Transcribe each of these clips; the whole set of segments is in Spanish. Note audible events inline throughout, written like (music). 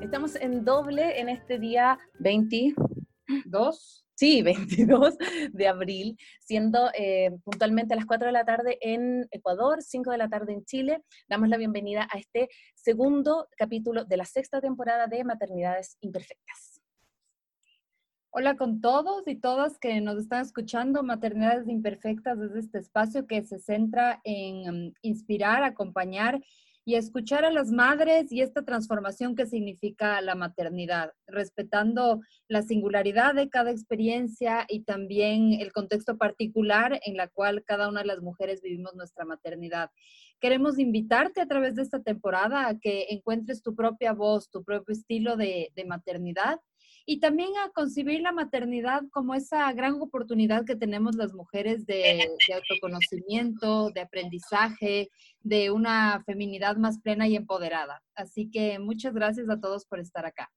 Estamos en doble en este día 22. Sí, (laughs) 22 de abril, siendo eh, puntualmente a las 4 de la tarde en Ecuador, 5 de la tarde en Chile. Damos la bienvenida a este segundo capítulo de la sexta temporada de Maternidades Imperfectas. Hola con todos y todas que nos están escuchando, Maternidades Imperfectas desde este espacio que se centra en mm, inspirar, acompañar y escuchar a las madres y esta transformación que significa la maternidad, respetando la singularidad de cada experiencia y también el contexto particular en la cual cada una de las mujeres vivimos nuestra maternidad. Queremos invitarte a través de esta temporada a que encuentres tu propia voz, tu propio estilo de, de maternidad y también a concebir la maternidad como esa gran oportunidad que tenemos las mujeres de, de, autoconocimiento, de aprendizaje, de una feminidad más plena y empoderada. Así que muchas gracias a todos por estar acá.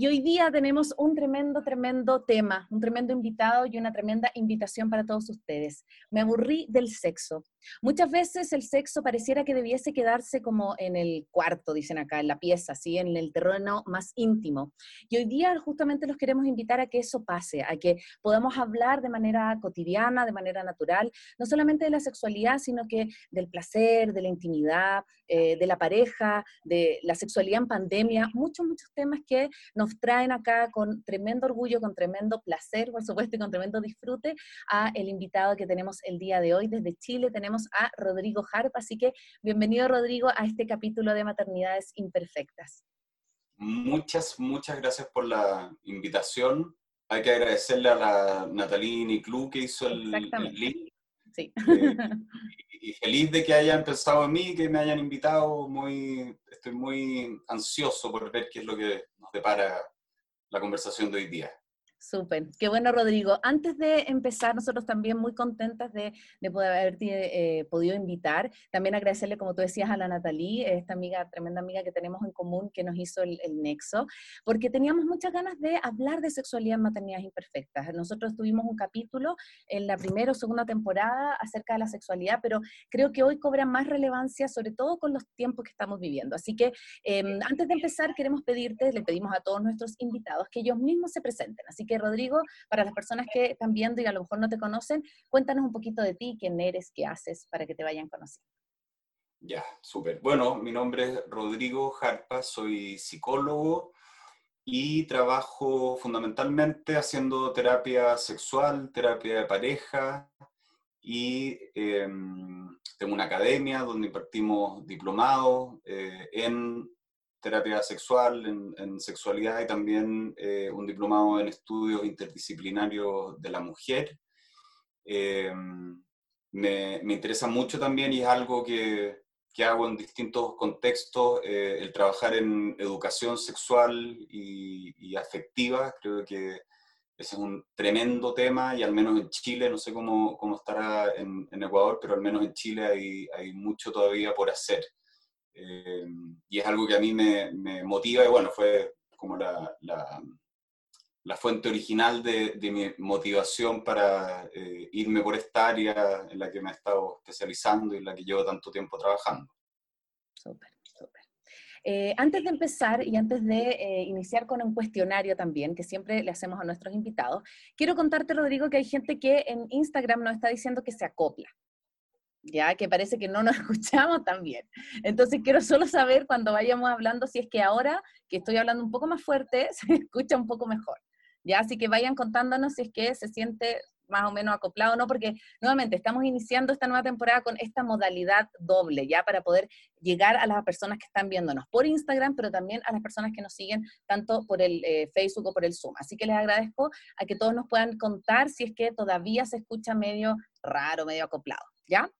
Y hoy día tenemos un tremendo, tremendo tema, un tremendo invitado y una tremenda invitación para todos ustedes. Me aburrí del sexo. Muchas veces el sexo pareciera que debiese quedarse como en el cuarto, dicen acá, en la pieza, ¿sí? en el terreno más íntimo. Y hoy día justamente los queremos invitar a que eso pase, a que podamos hablar de manera cotidiana, de manera natural, no solamente de la sexualidad, sino que del placer, de la intimidad, eh, de la pareja, de la sexualidad en pandemia, muchos, muchos temas que nos traen acá con tremendo orgullo, con tremendo placer, por supuesto, y con tremendo disfrute a el invitado que tenemos el día de hoy desde Chile. Tenemos a Rodrigo Harp, así que bienvenido Rodrigo a este capítulo de Maternidades Imperfectas. Muchas, muchas gracias por la invitación. Hay que agradecerle a la Natalini Club que hizo el, el link. Sí. Eh, y, (laughs) y feliz de que hayan pensado en mí, que me hayan invitado. Muy, estoy muy ansioso por ver qué es lo que nos depara la conversación de hoy día. Súper, qué bueno Rodrigo. Antes de empezar, nosotros también muy contentas de, de poder haberte eh, podido invitar. También agradecerle, como tú decías, a la Natalie, esta amiga, tremenda amiga que tenemos en común, que nos hizo el, el nexo, porque teníamos muchas ganas de hablar de sexualidad en maternidades imperfectas. Nosotros tuvimos un capítulo en la primera o segunda temporada acerca de la sexualidad, pero creo que hoy cobra más relevancia, sobre todo con los tiempos que estamos viviendo. Así que eh, antes de empezar, queremos pedirte, le pedimos a todos nuestros invitados que ellos mismos se presenten. Así que Rodrigo, para las personas que están viendo y a lo mejor no te conocen, cuéntanos un poquito de ti, quién eres, qué haces, para que te vayan conociendo. Ya, súper. Bueno, mi nombre es Rodrigo Jarpa, soy psicólogo y trabajo fundamentalmente haciendo terapia sexual, terapia de pareja y eh, tengo una academia donde impartimos diplomados eh, en terapia sexual, en, en sexualidad y también eh, un diplomado en estudios interdisciplinarios de la mujer. Eh, me, me, interesa mucho también y es algo que, que hago en distintos contextos, eh, el trabajar en educación sexual y, y, afectiva. Creo que ese es un tremendo tema y al menos en Chile, no sé cómo, cómo estará en, en Ecuador, pero al menos en Chile hay, hay mucho todavía por hacer. Eh, y es algo que a mí me, me, motiva y bueno, fue como la, la, la fuente original de, de, mi motivación para eh, irme por esta área en la que me he estado especializando y en la que llevo tanto tiempo trabajando. Súper, súper. Eh, antes de empezar y antes de eh, iniciar con un cuestionario también, que siempre le hacemos a nuestros invitados, quiero contarte, Rodrigo, que hay gente que en Instagram nos está diciendo que se acopla ya que parece que no nos (laughs) escuchamos tan bien. Entonces quiero solo saber cuando vayamos hablando si es que ahora que estoy hablando un poco más fuerte (laughs) se escucha un poco mejor. Ya, así que vayan contándonos si es que se siente más o menos acoplado o no, porque nuevamente estamos iniciando esta nueva temporada con esta modalidad doble, ya para poder llegar a las personas que están viéndonos por Instagram, pero también a las personas que nos siguen tanto por el eh, Facebook o por el Zoom. Así que les agradezco a que todos nos puedan contar si es que todavía se escucha medio raro, medio acoplado, ¿ya?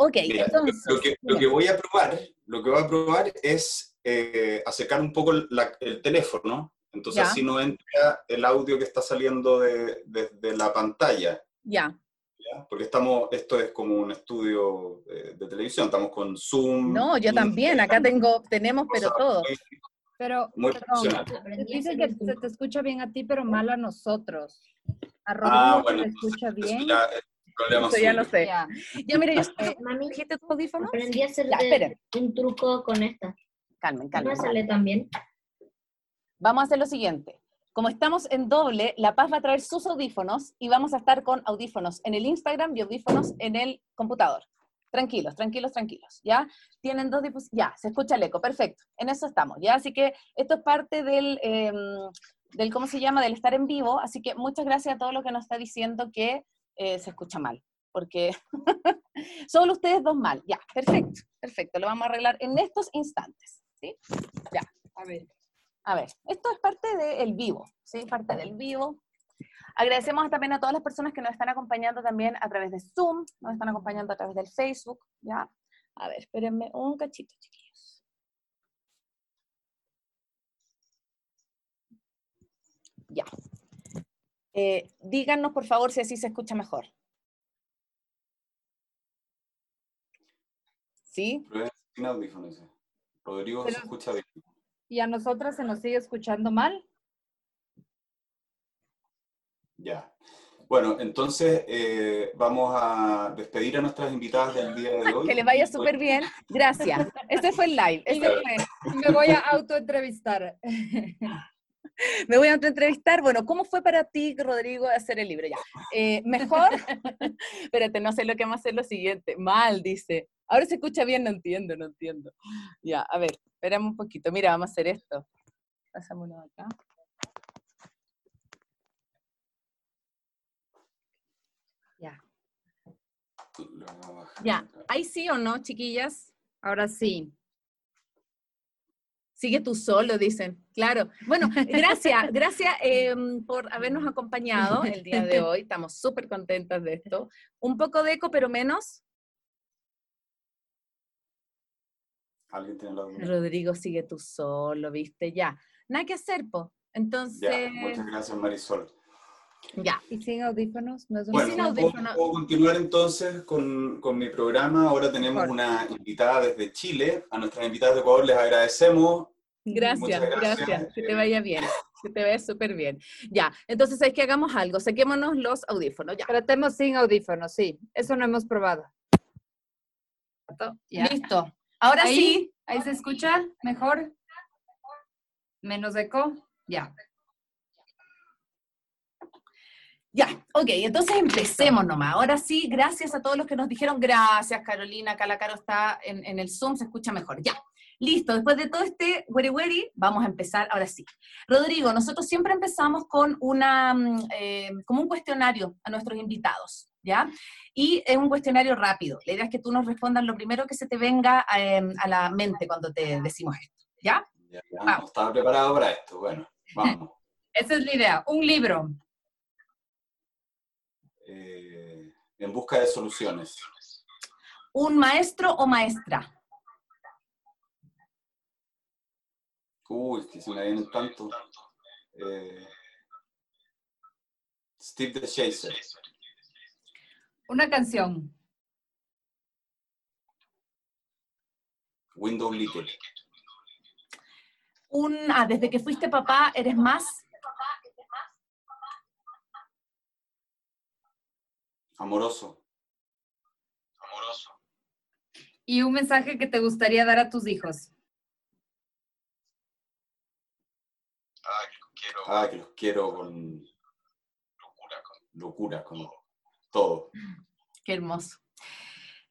Ok, Mira, entonces. Lo que, lo que, voy a probar, lo que voy a probar es eh, acercar un poco la, el teléfono, entonces ya. así no entra el audio que está saliendo desde de, de la pantalla. Ya. ¿Ya? Porque estamos, esto es como un estudio de, de televisión, estamos con Zoom. No, yo también, acá tengo, tenemos, pero todo. Muy, pero, muy perdón, dice que se te escucha bien a ti, pero mal a nosotros. A Rodrigo ah, bueno, se escucha bien. Ya, problema Eso ya lo sé. Ya, ya mira, yo, eh, mami, ¿dijiste tu audífono? Aprendí a hacer un truco con esta. calmen, calmen. ¿No sale también? Vamos a hacer lo siguiente. Como estamos en doble, La Paz va a traer sus audífonos y vamos a estar con audífonos en el Instagram y audífonos en el computador. Tranquilos, tranquilos, tranquilos, ¿ya? Tienen dos dispositivos, ya, se escucha el eco, perfecto, en eso estamos, ¿ya? Así que esto es parte del, em, del, ¿cómo se llama?, del estar en vivo, así que muchas gracias a todos los que nos está diciendo que eh, se escucha mal, porque (laughs) solo ustedes dos mal, ya, perfecto, perfecto, lo vamos a arreglar en estos instantes, ¿sí? Ya, A ver. a ver, esto es parte del vivo, ¿sí? Parte del vivo. Agradecemos también a todas las personas que nos están acompañando también a través de Zoom, nos están acompañando a través del Facebook, ¿ya? A ver, espérenme un cachito, chiquillos. Ya. Eh, díganos, por favor, si así se escucha mejor. ¿Sí? Sin audífonos. Rodrigo se escucha bien. ¿Y a nosotras se nos sigue escuchando mal? Ya. Bueno, entonces eh, vamos a despedir a nuestras invitadas del día de hoy. (laughs) Que les vaya súper bien. Gracias. Este fue el live. Este fue- Me voy a autoentrevistar. (laughs) (laughs) Me voy a entrevistar. Bueno, ¿cómo fue para ti, Rodrigo, hacer el libro? Ya. Eh, mejor. (laughs) Espérate, no sé lo que vamos a hacer lo siguiente. Mal, dice. Ahora se escucha bien, no entiendo, no entiendo. Ya, a ver, esperamos un poquito. Mira, vamos a hacer esto. Pasámonos acá. Ya. Ya. ¿hay sí o no, chiquillas? Ahora sí. Sigue tú solo, dicen. Claro. Bueno, gracias, (laughs) gracias em, por habernos acompañado el día de hoy. Estamos súper contentas de esto. Un poco de eco, pero menos. ¿Alguien tiene la duda? Rodrigo, sigue tú solo, ¿viste? Ya. Nada que hacer, po. Entonces, Ya, muchas gracias Marisol. Ya. ¿Y sin audífonos? ¿No es Bueno, sin opción? ¿puedo, puedo continuar entonces con, con mi programa? Ahora tenemos una invitada desde Chile. A nuestras invitadas de Ecuador les agradecemos. Gracias, Muchas gracias. gracias. Que te vaya bien. (laughs) Que te vaya súper bien. Ya. Entonces, es que hagamos algo. Saquémonos los audífonos. Ya. Tratemos sin audífonos, sí. Eso no hemos probado. Ya. Listo. Ahora Ahí. sí. ¿Ahí se escucha mejor? ¿Menos eco? Ya. Ya, ok, entonces empecemos nomás. Ahora sí, gracias a todos los que nos dijeron, gracias Carolina, acá la Caro está en, en el Zoom, se escucha mejor. Ya, listo, después de todo este weri weri, vamos a empezar ahora sí. Rodrigo, nosotros siempre empezamos con una, mm, eh, como un cuestionario a nuestros invitados, ¿ya? Y es un cuestionario rápido. La idea es que tú nos respondas lo primero que se te venga eh, a la mente cuando te decimos esto, ¿ya? Ya, ya, Vamos. no estaba preparado para esto. Bueno, vamos. (laughs) Esa es la idea. Un libro. Eh, en busca de soluciones. Un maestro o maestra. Uy, que se me vienen tanto. Eh, Steve the Chaser. Una canción. Window Licker. Un, ah, desde que fuiste papá, ¿eres más? Amoroso. Y un mensaje que te gustaría dar a tus hijos. Ah, que los quiero con locura, con todo. Qué hermoso.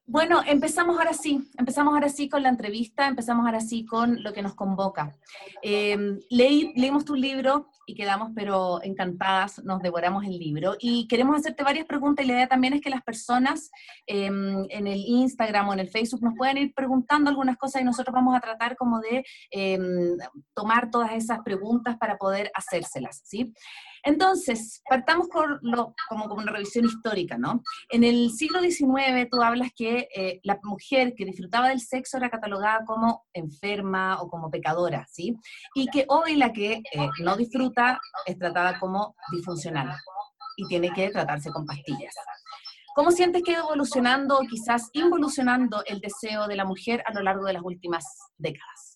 Bueno, empezamos ahora sí, empezamos ahora sí con la entrevista, empezamos ahora sí con lo que nos convoca. Eh, leí, leímos tu libro y quedamos pero encantadas, nos devoramos el libro y queremos hacerte varias preguntas y la idea también es que las personas eh, en el Instagram o en el Facebook nos puedan ir preguntando algunas cosas y nosotros vamos a tratar como de eh, tomar todas esas preguntas para poder hacérselas, ¿sí? Entonces, partamos por lo, como, como una revisión histórica, ¿no? En el siglo XIX tú hablas que eh, la mujer que disfrutaba del sexo era catalogada como enferma o como pecadora, ¿sí? Y que hoy la que eh, no disfruta es tratada como disfuncional y tiene que tratarse con pastillas. ¿Cómo sientes que ha evolucionando o quizás involucionando el deseo de la mujer a lo largo de las últimas décadas?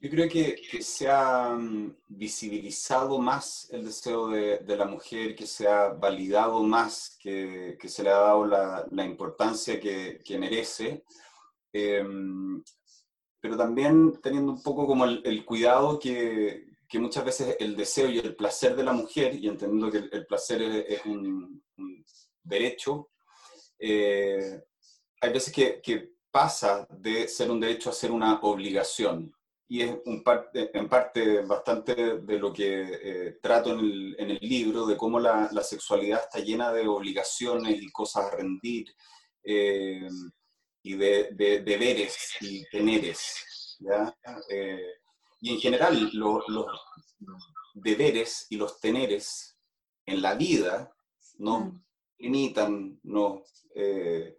Yo creo que, que se ha mm, visibilizado más el deseo de, de la mujer, que se ha validado más, que, que se le ha dado la, la importancia que, que merece. Em, pero también teniendo un poco como el, cuidado que, que, muchas veces el deseo y el placer de la mujer, y entendiendo que el, placer es, un, derecho, eh, hay veces que, que, pasa de ser un derecho a ser una obligación. Y es un parte, en parte bastante de lo que eh, trato en el, en el, libro, de cómo la, la, sexualidad está llena de obligaciones y cosas a rendir. Eh, y de, deberes y teneres. ¿ya? Eh, y en general los deberes y los teneres en la vida no mm. limitan, no, eh,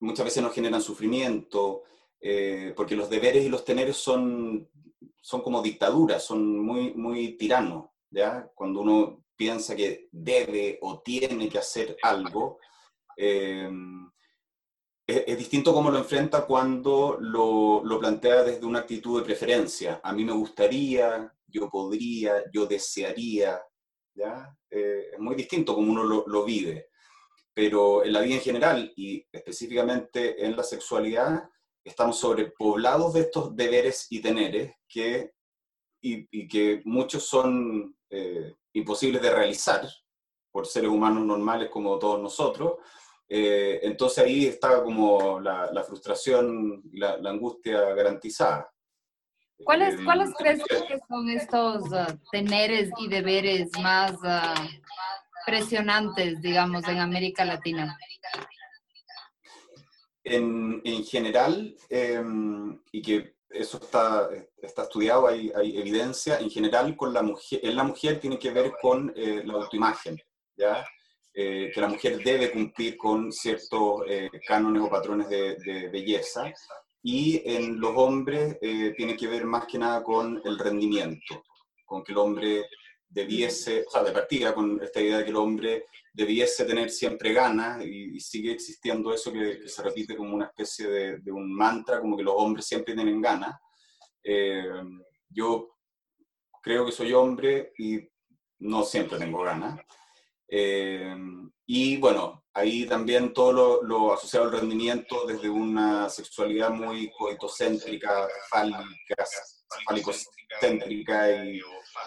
muchas veces nos generan sufrimiento, eh, porque los deberes y los teneres son, son como dictaduras, son muy, muy tiranos. ¿ya? Cuando uno piensa que debe o tiene que hacer algo, es, distinto cómo lo enfrenta cuando lo, lo, plantea desde una actitud de preferencia. A mí me gustaría, yo podría, yo desearía. ¿ya? Eh, es muy distinto como uno lo, lo, vive. Pero en la vida en general y específicamente en la sexualidad, estamos sobrepoblados de estos deberes y teneres que, y, y que muchos son eh, imposibles de realizar por seres humanos normales como todos nosotros eh, entonces ahí está como la, frustración y la, angustia garantizada. ¿Cuáles, eh, ¿cuáles crees que son estos uh, teneres y deberes más uh, presionantes, digamos, en América Latina? En, en general, em, y que eso está, está estudiado, hay, hay, evidencia, en general con la mujer, en la mujer tiene que ver con eh, la autoimagen, ¿ya? Eh, que la mujer debe cumplir con ciertos eh, cánones o patrones de, belleza, y en los hombres eh, tiene que ver más que nada con el rendimiento, con que el hombre debiese, o sea, de partida con esta idea de que el hombre debiese tener siempre ganas, y, sigue existiendo eso que, se repite como una especie de, de, un mantra, como que los hombres siempre tienen ganas. yo creo que soy hombre y no siempre tengo ganas. Eh, y bueno, ahí también todo lo, asociado al rendimiento desde una sexualidad muy coitocéntrica, fálica, falicocéntrica y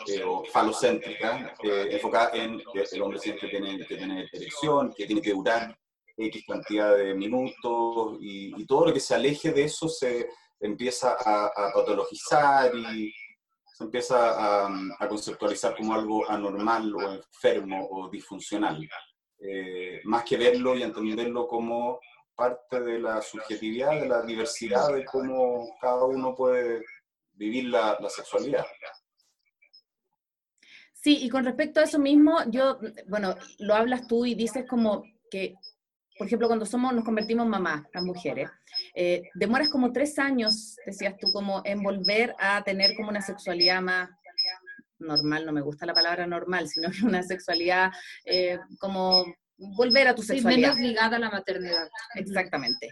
eh, o falocéntrica, eh, enfocada en que el hombre siempre tiene que tener erección, que tiene que durar X cantidad de minutos y, todo lo que se aleje de eso se empieza a, a patologizar y se empieza a, conceptualizar como algo anormal o enfermo o disfuncional, eh, más que verlo y entenderlo como parte de la subjetividad, de la diversidad, de cómo cada uno puede vivir la, la sexualidad. Sí, y con respecto a eso mismo, yo, bueno, lo hablas tú y dices como que por ejemplo, cuando somos, nos convertimos mamás, las mujeres, eh, demoras como tres años, decías tú, como en volver a tener como una sexualidad más normal, no me gusta la palabra normal, sino (laughs) una sexualidad eh, como volver a tu sexualidad. menos ligada a la maternidad. Exactamente.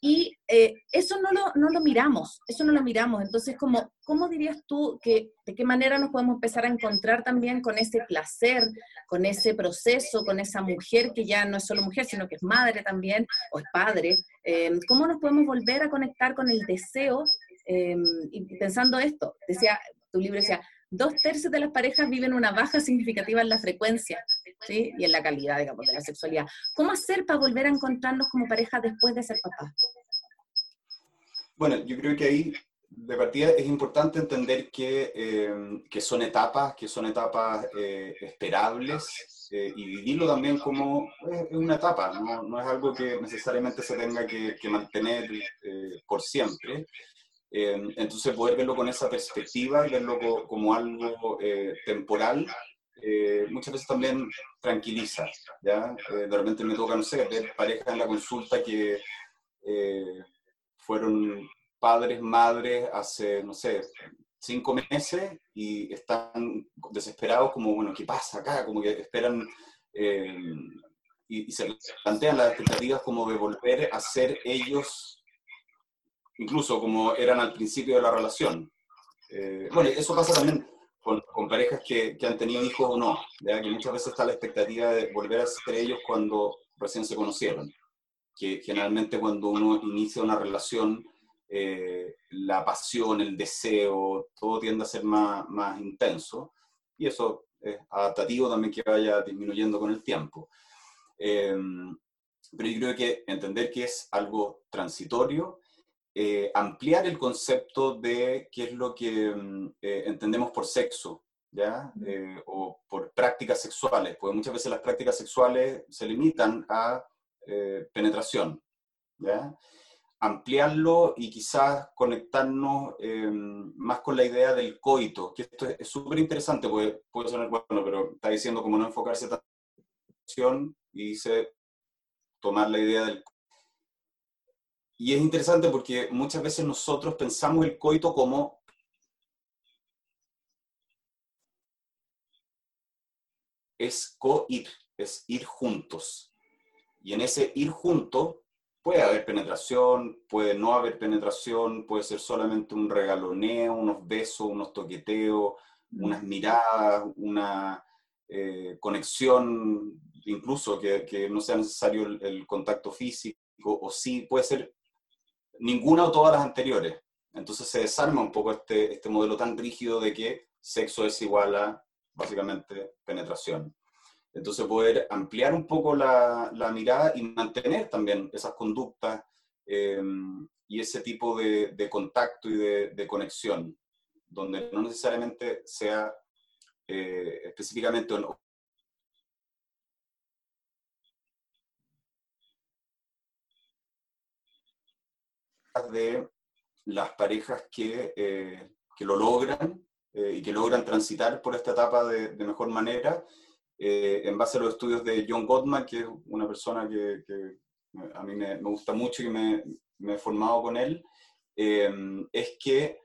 Y eh, eso no lo, no lo miramos, eso no lo miramos. Entonces, como, ¿cómo dirías tú que de qué manera nos podemos empezar a encontrar también con ese placer, con ese proceso, con esa mujer que ya no es solo mujer, sino que es madre también, o es padre? Eh, ¿Cómo nos podemos volver a conectar con el deseo? Eh, y pensando esto, decía, tu libro decía, dos tercios de las parejas viven una baja significativa en la frecuencia ¿sí? y en la calidad, digamos, de la sexualidad. ¿Cómo hacer para volver a encontrarnos como pareja después de ser papás? Bueno, yo creo que ahí de partida es importante entender que, eh, que son etapas, que son etapas eh, esperables eh, y vivirlo también como una etapa, ¿no? no, es algo que necesariamente se tenga que, que mantener por siempre. Eh, entonces poder verlo con esa perspectiva y verlo como algo eh, temporal, eh, muchas veces también tranquiliza. ¿ya? de repente me toca, no sé, ver parejas en la consulta que fueron padres, madres hace, no sé, cinco meses y están desesperados como, bueno, ¿qué pasa acá? Como que esperan y, y, se plantean las expectativas como de volver a ser ellos incluso como eran al principio de la relación. Eh, bueno, eso pasa también con, parejas que, que, han tenido hijos o no, que muchas veces está la expectativa de volver a ser ellos cuando recién se conocieron, que generalmente cuando uno inicia una relación eh, la pasión, el deseo, todo tiende a ser más, más intenso y eso es adaptativo también que vaya disminuyendo con el tiempo. Em, pero yo creo que entender que es algo transitorio, eh, ampliar el concepto de qué es lo que mm, eh, entendemos por sexo, ¿ya? o por prácticas sexuales, porque muchas veces las prácticas sexuales se limitan a penetración, ¿ya? ampliarlo y quizás conectarnos eh, más con la idea del coito, que esto es súper interesante, puede, puede sonar bueno, pero está diciendo como no enfocarse tanto y dice tomar la idea del y es interesante porque muchas veces nosotros pensamos el coito como es co-ir, es ir juntos. Y en ese ir juntos puede haber penetración, puede no haber penetración, puede ser solamente un regaloneo, unos besos, unos toqueteos, unas miradas, una eh, conexión, incluso que, no sea necesario el, contacto físico, o sí, puede ser ninguna o todas las anteriores. Entonces se desarma un poco este, este modelo tan rígido de que sexo es igual a básicamente penetración. Entonces poder ampliar un poco la, mirada y mantener también esas conductas em, y ese tipo de, contacto y de, conexión, donde no necesariamente sea eh, específicamente de las parejas que, eh, que lo logran eh, y que logran transitar por esta etapa de, de mejor manera eh, en base a los estudios de John Gottman, que es una persona que, a mí me, gusta mucho y me, me he formado con él, eh, es que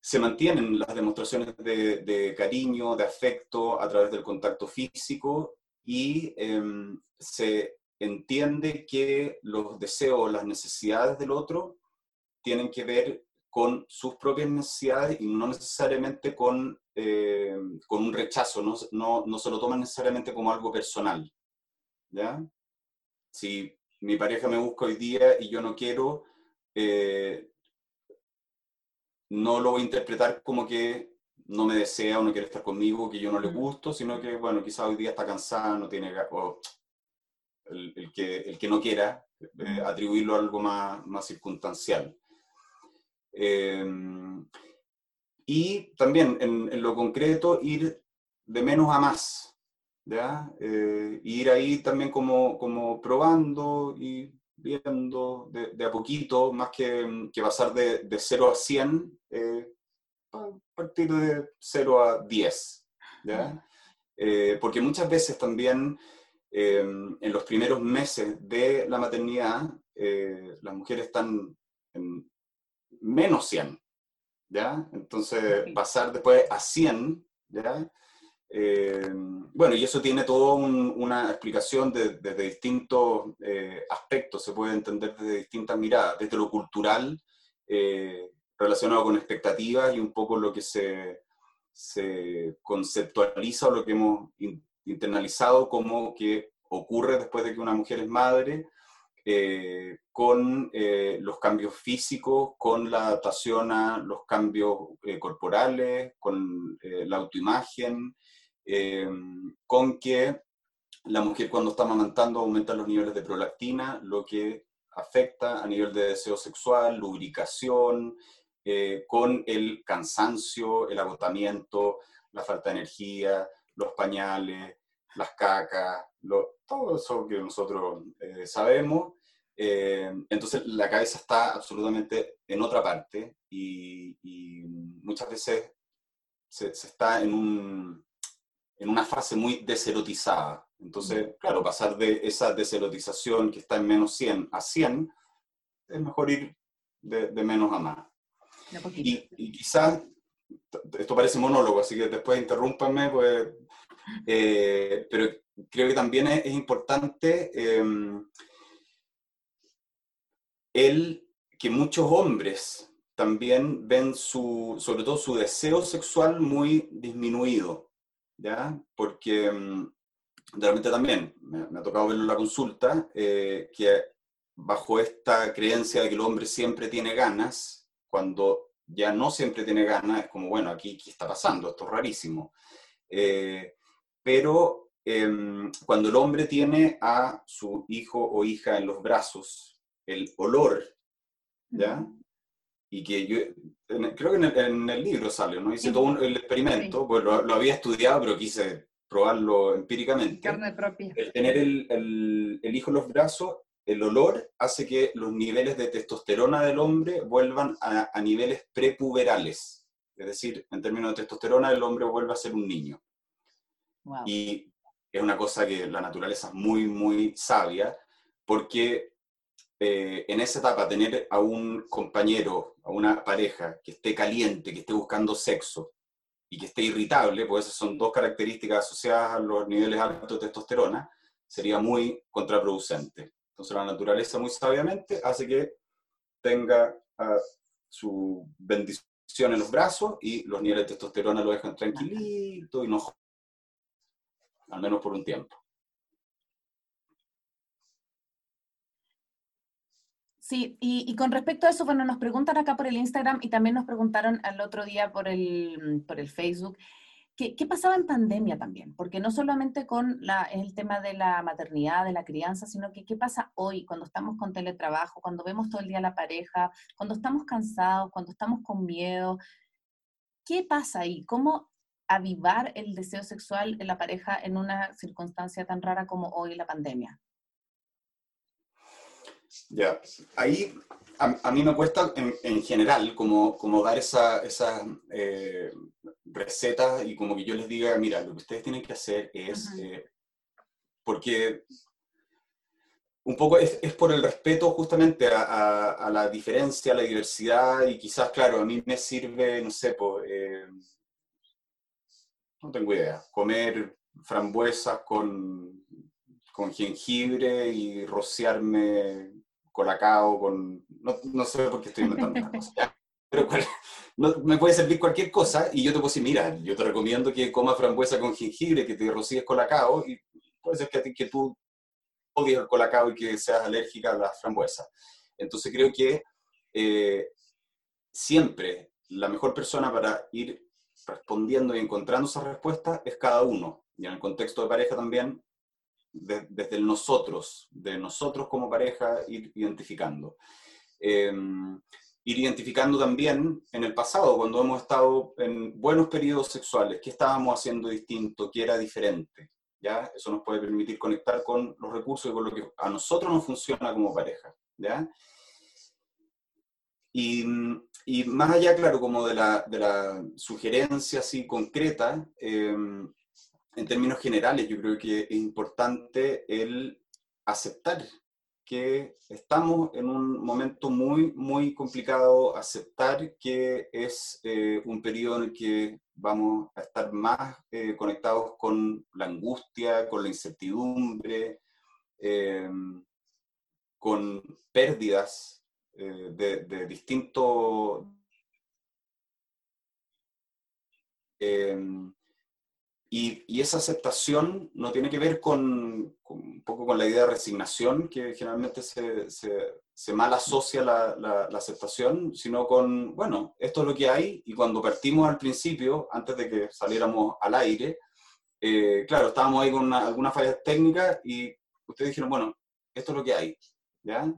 se mantienen las demostraciones de, cariño, de afecto a través del contacto físico y em, se entiende que los deseos, las necesidades del otro tienen que ver con sus propias necesidades y no necesariamente con, eh, con un rechazo, no, no, no, se lo toman necesariamente como algo personal. ¿ya? Si mi pareja me busca hoy día y yo no quiero, eh, no lo voy a interpretar como que no me desea o no quiere estar conmigo, que yo no le gusto, sino que, bueno, quizás hoy día está cansada, no tiene... O el, que, el que no quiera, eh, atribuirlo a algo más, más circunstancial. Em, y también en, lo concreto ir de menos a más, ¿ya? Eh, ir ahí también como, como probando y viendo de, a poquito, más que, que pasar de, de 0 a 100, eh, a partir de 0 a 10, ¿ya? Eh, porque muchas veces también em, en los primeros meses de la maternidad, las mujeres están en, menos 100, ¿ya? Entonces, pasar después a 100, ¿ya? Eh, bueno, y eso tiene toda una explicación desde distintos eh, aspectos, se puede entender desde distintas miradas, desde lo cultural, eh, relacionado con expectativas y un poco lo que se, se conceptualiza o lo que hemos internalizado como que ocurre después de que una mujer es madre, eh, con eh, los cambios físicos, con la adaptación a los cambios eh, corporales, con la autoimagen, con que la mujer cuando está amamantando aumenta los niveles de prolactina, lo que afecta a nivel de deseo sexual, lubricación, con el cansancio, el agotamiento, la falta de energía, los pañales, las cacas, todo eso que nosotros sabemos, eh, entonces la cabeza está absolutamente en otra parte y, muchas veces se, está en, un, en, una fase muy deserotizada. Entonces, claro, pasar de esa deserotización que está en menos 100 a 100, es mejor ir de, menos a más. Y, quizás, esto parece monólogo, así que después interrúmpanme, pues, eh, pero creo que también es, importante... Eh, el que muchos hombres también ven su, sobre todo su deseo sexual muy disminuido, ¿ya? Porque mm, realmente también me, ha tocado verlo en la consulta, eh, que bajo esta creencia de que el hombre siempre tiene ganas, cuando ya no siempre tiene ganas, es como, bueno, aquí ¿qué está pasando? Esto es rarísimo. Eh, pero em, cuando el hombre tiene a su hijo o hija en los brazos, el olor, ¿ya? Y que yo, creo que en el, libro sale, ¿no? Hice todo el experimento, pues lo, había estudiado, pero quise probarlo empíricamente. Carne propia. El tener el, el, el hijo en los brazos el olor hace que los niveles de testosterona del hombre vuelvan a, a, niveles prepuberales. Es decir, en términos de testosterona, el hombre vuelve a ser un niño. Y es una cosa que la naturaleza es muy, muy sabia, porque eh, en esa etapa tener a un compañero, a una pareja que esté caliente, que esté buscando sexo y que esté irritable, pues esas son dos características asociadas a los niveles altos de testosterona, sería muy contraproducente. Entonces la naturaleza muy sabiamente hace que tenga su bendición en los brazos y los niveles de testosterona lo dejan tranquilito y no al menos por un tiempo. Sí, y, con respecto a eso, bueno, nos preguntan acá por el Instagram y también nos preguntaron al otro día por el, por el Facebook, ¿qué, pasaba en pandemia también? Porque no solamente con el tema de la maternidad, de la crianza, sino que qué pasa hoy cuando estamos con teletrabajo, cuando vemos todo el día a la pareja, cuando estamos cansados, cuando estamos con miedo. ¿Qué pasa ahí? ¿Cómo avivar el deseo sexual en la pareja en una circunstancia tan rara como hoy la pandemia? Ya, ahí a, mí me cuesta en, general como, como dar esas esa, eh, recetas y como que yo les diga, mira, lo que ustedes tienen que hacer es, eh, porque un poco es, es, por el respeto justamente a, a, la diferencia, a la diversidad y quizás, claro, a mí me sirve, no sé, pues, eh, no tengo idea, comer frambuesas con, con jengibre y rociarme colacao con... No, no sé por qué estoy inventando (laughs) cosas. Pero no, me puede servir cualquier cosa y yo te puedo decir, mira, yo te recomiendo que comas frambuesa con jengibre, que te rocíes colacao y puede ser que, que tú odies el colacao y que seas alérgica a las frambuesas. Entonces creo que eh, siempre la mejor persona para ir respondiendo y encontrando esa respuesta es cada uno. Y en el contexto de pareja también, desde el nosotros, de nosotros como pareja, ir identificando. Em, ir identificando también en el pasado, cuando hemos estado en buenos periodos sexuales, qué estábamos haciendo distinto, qué era diferente. ¿ya? Eso nos puede permitir conectar con los recursos y con lo que a nosotros nos funciona como pareja. ¿ya? Y, y más allá, claro, como de la, de la sugerencia así concreta, em, en términos generales, yo creo que es importante el aceptar que estamos en un momento muy, muy complicado, aceptar que es eh, un periodo en el que vamos a estar más eh, conectados con la angustia, con la incertidumbre, em, con pérdidas eh, de, distintos... Em, y, esa aceptación no tiene que ver con, un poco con la idea de resignación, que generalmente se, se, mal asocia la, la, aceptación, sino con, bueno, esto es lo que hay, y cuando partimos al principio, antes de que saliéramos al aire, eh, claro, estábamos ahí con algunas fallas técnicas y ustedes dijeron, bueno, esto es lo que hay, ¿ya?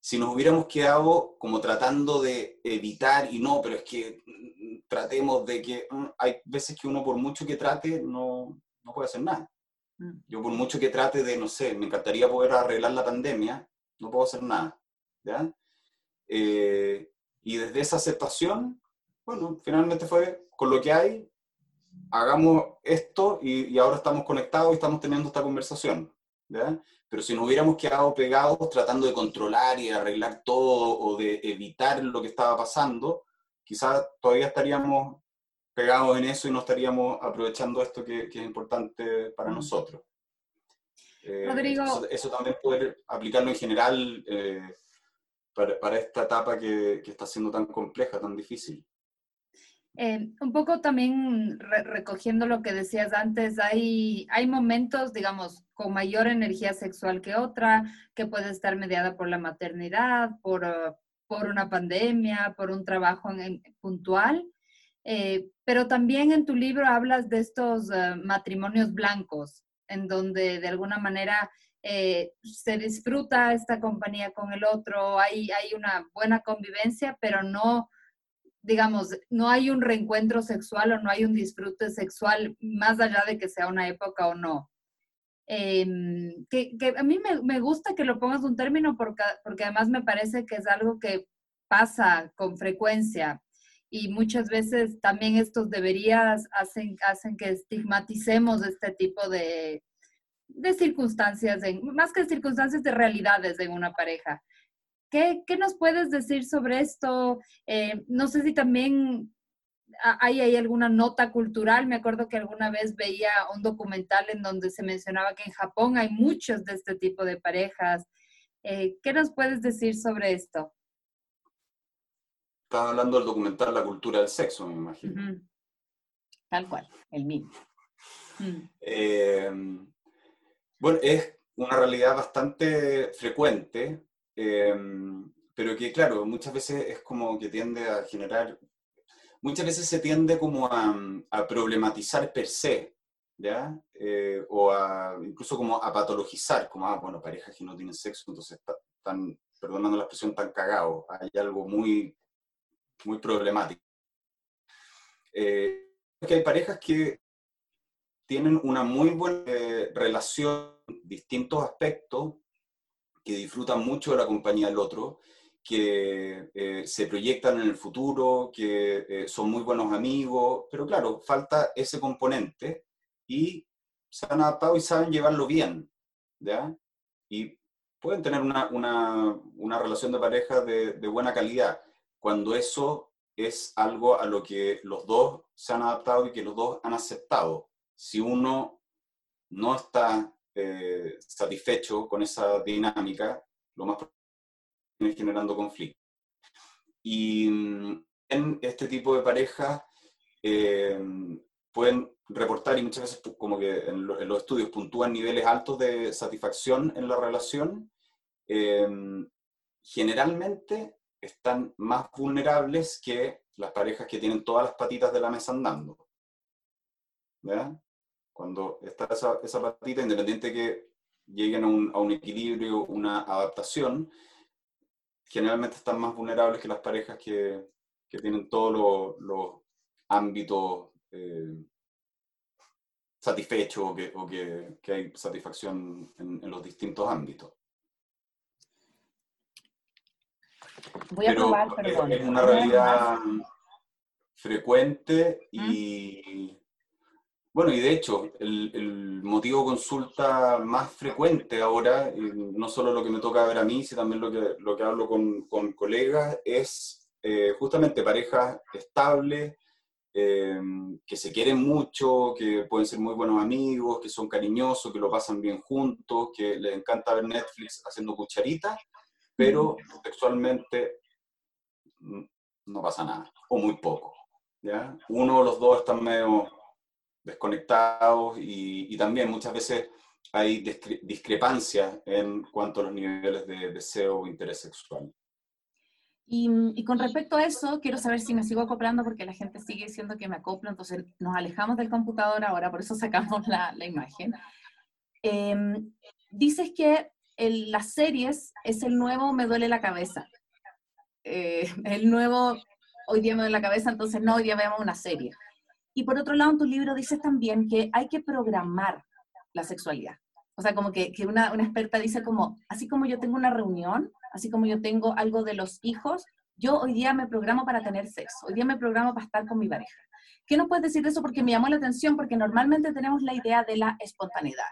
Si nos hubiéramos quedado como tratando de evitar, y no, pero es que mm, tratemos de que mm, hay veces que uno por mucho que trate no, no puede hacer nada. Mm. Yo por mucho que trate de, no sé, me encantaría poder arreglar la pandemia, no puedo hacer nada. ¿ya? Eh, y desde esa aceptación, bueno, finalmente fue con lo que hay, hagamos esto y, y ahora estamos conectados y estamos teniendo esta conversación. Pero si nos hubiéramos quedado pegados tratando de controlar y arreglar todo o de evitar lo que estaba pasando, quizás todavía estaríamos pegados en eso y no estaríamos aprovechando esto que, es importante para mm. nosotros. Eh, Rodrigo. Eso, también poder aplicarlo en general eh, para, esta etapa que, que, está siendo tan compleja, tan difícil. Eh, un poco también recogiendo lo que decías antes, hay, hay momentos, digamos, con mayor energía sexual que otra, que puede estar mediada por la maternidad, por, uh, por una pandemia, por un trabajo puntual. Eh, pero también en tu libro hablas de estos uh, matrimonios blancos, en donde de alguna manera eh, se disfruta esta compañía con el otro, hay, hay una buena convivencia, pero no, digamos, no hay un reencuentro sexual o no hay un disfrute sexual más allá de que sea una época o no. Em, que, a mí me, gusta que lo pongas un término porque, porque además me parece que es algo que pasa con frecuencia y muchas veces también estos deberías hacen, hacen que estigmaticemos este tipo de, de circunstancias, más que circunstancias de realidades en una pareja. ¿Qué, qué nos puedes decir sobre esto? Eh, no sé si también hay, hay alguna nota cultural. Me acuerdo que alguna vez veía un documental en donde se mencionaba que en Japón hay muchos de este tipo de parejas. Eh, ¿Qué nos puedes decir sobre esto? Estás hablando del documental La cultura del sexo, me imagino. Tal cual, el mismo. Mm. Eh, bueno, es una realidad bastante frecuente, em, pero que claro, muchas veces es como que tiende a generar, muchas veces se tiende como a, problematizar per se, ¿ya? Eh, o a, incluso como a patologizar, como, ah, bueno, parejas que no tienen sexo, entonces están, perdonando la expresión, tan cagados, hay algo muy, muy problemático. Eh, que hay parejas que tienen una muy buena eh, relación, distintos aspectos, que disfrutan mucho de la compañía del otro, que eh, se proyectan en el futuro, que eh, son muy buenos amigos, pero claro, falta ese componente y se han adaptado y saben llevarlo bien, ¿ya? Y pueden tener una, una, una relación de pareja de, de buena calidad, cuando eso es algo a lo que los dos se han adaptado y que los dos han aceptado si uno no está eh, satisfecho con esa dinámica, lo más probable es generando conflicto. Y mm, en este tipo de parejas eh, pueden reportar, y muchas veces como que en, los estudios puntúan niveles altos de satisfacción en la relación, eh, generalmente están más vulnerables que las parejas que tienen todas las patitas de la mesa andando. ¿verdad? Cuando está esa, esa patita, independiente que lleguen a un, a un, equilibrio, una adaptación, generalmente están más vulnerables que las parejas que, que tienen todos los, ámbitos eh, satisfechos o, que, o que, que, hay satisfacción en, en, los distintos ámbitos. Voy a probar, perdón. Es una realidad frecuente y, bueno, y de hecho, el, el, motivo de consulta más frecuente ahora, no solo lo que me toca ver a mí, sino también lo que, lo que hablo con, con colegas, es eh, justamente parejas estables, eh, que se quieren mucho, que pueden ser muy buenos amigos, que son cariñosos, que lo pasan bien juntos, que les encanta ver Netflix haciendo cucharitas, pero sexualmente no pasa nada, o muy poco. ¿ya? Uno o los dos están medio desconectados y, también muchas veces hay discrepancias en cuanto a los niveles de deseo o interés sexual. Y, con respecto a eso, quiero saber si me sigo acoplando porque la gente sigue diciendo que me acoplo, entonces nos alejamos del computador ahora, por eso sacamos la, la imagen. Em, dices que el, las series es el nuevo me duele la cabeza. Eh, el nuevo hoy día me duele la cabeza, entonces no, hoy día veamos una serie. Y por otro lado, en tu libro dices también que hay que programar la sexualidad. O sea, como que, que una, una, experta dice como, así como yo tengo una reunión, así como yo tengo algo de los hijos, yo hoy día me programo para tener sexo, hoy día me programo para estar con mi pareja. ¿Qué nos puedes decir de eso? Porque me llamó la atención, porque normalmente tenemos la idea de la espontaneidad.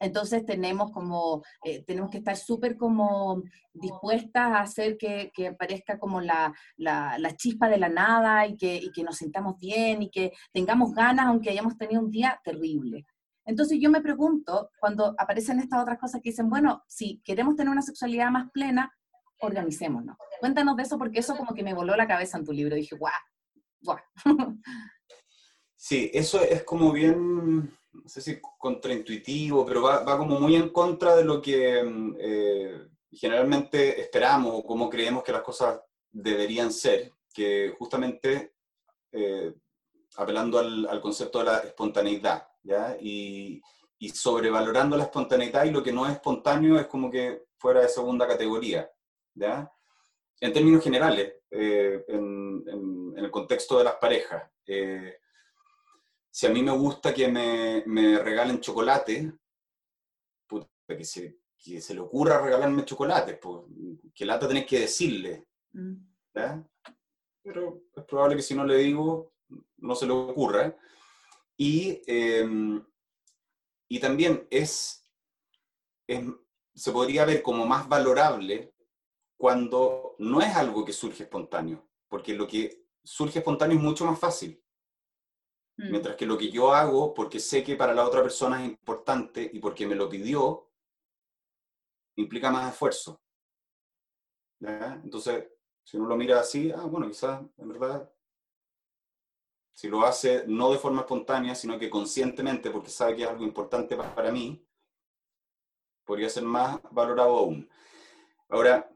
Entonces tenemos como, eh, tenemos que estar súper como dispuestas a hacer que, que aparezca como la, la, la, chispa de la nada y que, y que nos sintamos bien y que tengamos ganas aunque hayamos tenido un día terrible. Entonces yo me pregunto, cuando aparecen estas otras cosas que dicen, bueno, si queremos tener una sexualidad más plena, organicémonos. Cuéntanos de eso porque eso como que me voló la cabeza en tu libro. Dije, guau, Sí, eso es como bien, no sé si contraintuitivo, pero va, va como muy en contra de lo que mm, eh, generalmente esperamos o como creemos que las cosas deberían ser, que justamente eh, apelando al, al, concepto de la espontaneidad, ¿ya? Y, y, sobrevalorando la espontaneidad y lo que no es espontáneo es como que fuera de segunda categoría, ¿ya? En términos generales, eh, en, en, en, el contexto de las parejas. Eh, si a mí me gusta que me, me regalen chocolate, puta, que, se, que se le ocurra regalarme chocolate, pues, que lata tenés que decirle. Mm. Pero es probable que si no le digo, no se le ocurra. Y, eh, y también es, es, se podría ver como más valorable cuando no es algo que surge espontáneo, porque lo que surge espontáneo es mucho más fácil. Mm. Mientras que lo que yo hago, porque sé que para la otra persona es importante y porque me lo pidió, implica más esfuerzo. ¿Ya? Entonces, si uno lo mira así, ah, bueno, quizás, en verdad, si lo hace no de forma espontánea, sino que conscientemente, porque sabe que es algo importante para mí, podría ser más valorado aún. Ahora,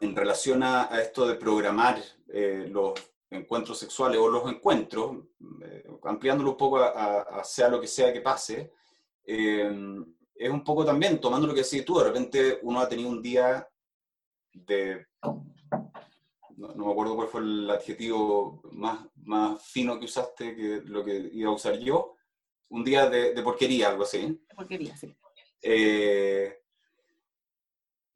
en relación a, esto de programar eh, los encuentros sexuales o los encuentros, eh, ampliándolo un poco a, sea lo que sea que pase, eh, es un poco también, tomando lo que decís tú, de repente uno ha tenido un día de... No, me acuerdo cuál fue el adjetivo más, más fino que usaste que lo que iba a usar yo. Un día de, de porquería, algo así. De porquería, sí. Eh,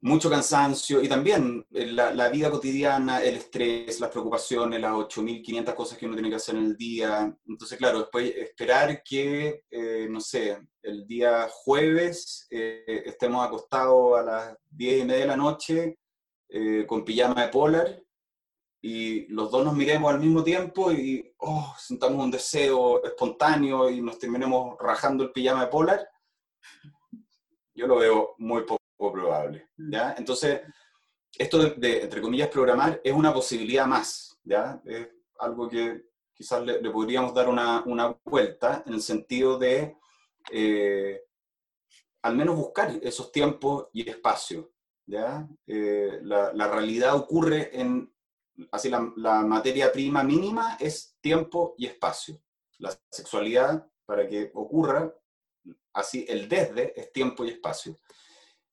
mucho cansancio y también eh, la, vida cotidiana, el estrés, las preocupaciones, las 8.500 cosas que uno tiene que hacer en el día. Entonces, claro, después esperar que, eh, no sé, el día jueves eh, estemos acostados a las 10 y media de la noche eh, con pijama de polar y los dos nos miremos al mismo tiempo y oh, sentamos un deseo espontáneo y nos terminemos rajando el pijama de polar. Yo lo veo muy poco probable. Mm. ¿ya? Entonces, esto de, entre comillas, programar es una posibilidad más. ¿ya? Es algo que quizás le, le podríamos dar una, una, vuelta en el sentido de eh, al menos buscar esos tiempos y espacios. ¿ya? Eh, la, la, realidad ocurre en, así la, la materia prima mínima es tiempo y espacio. La sexualidad, para que ocurra, así el desde es tiempo y espacio.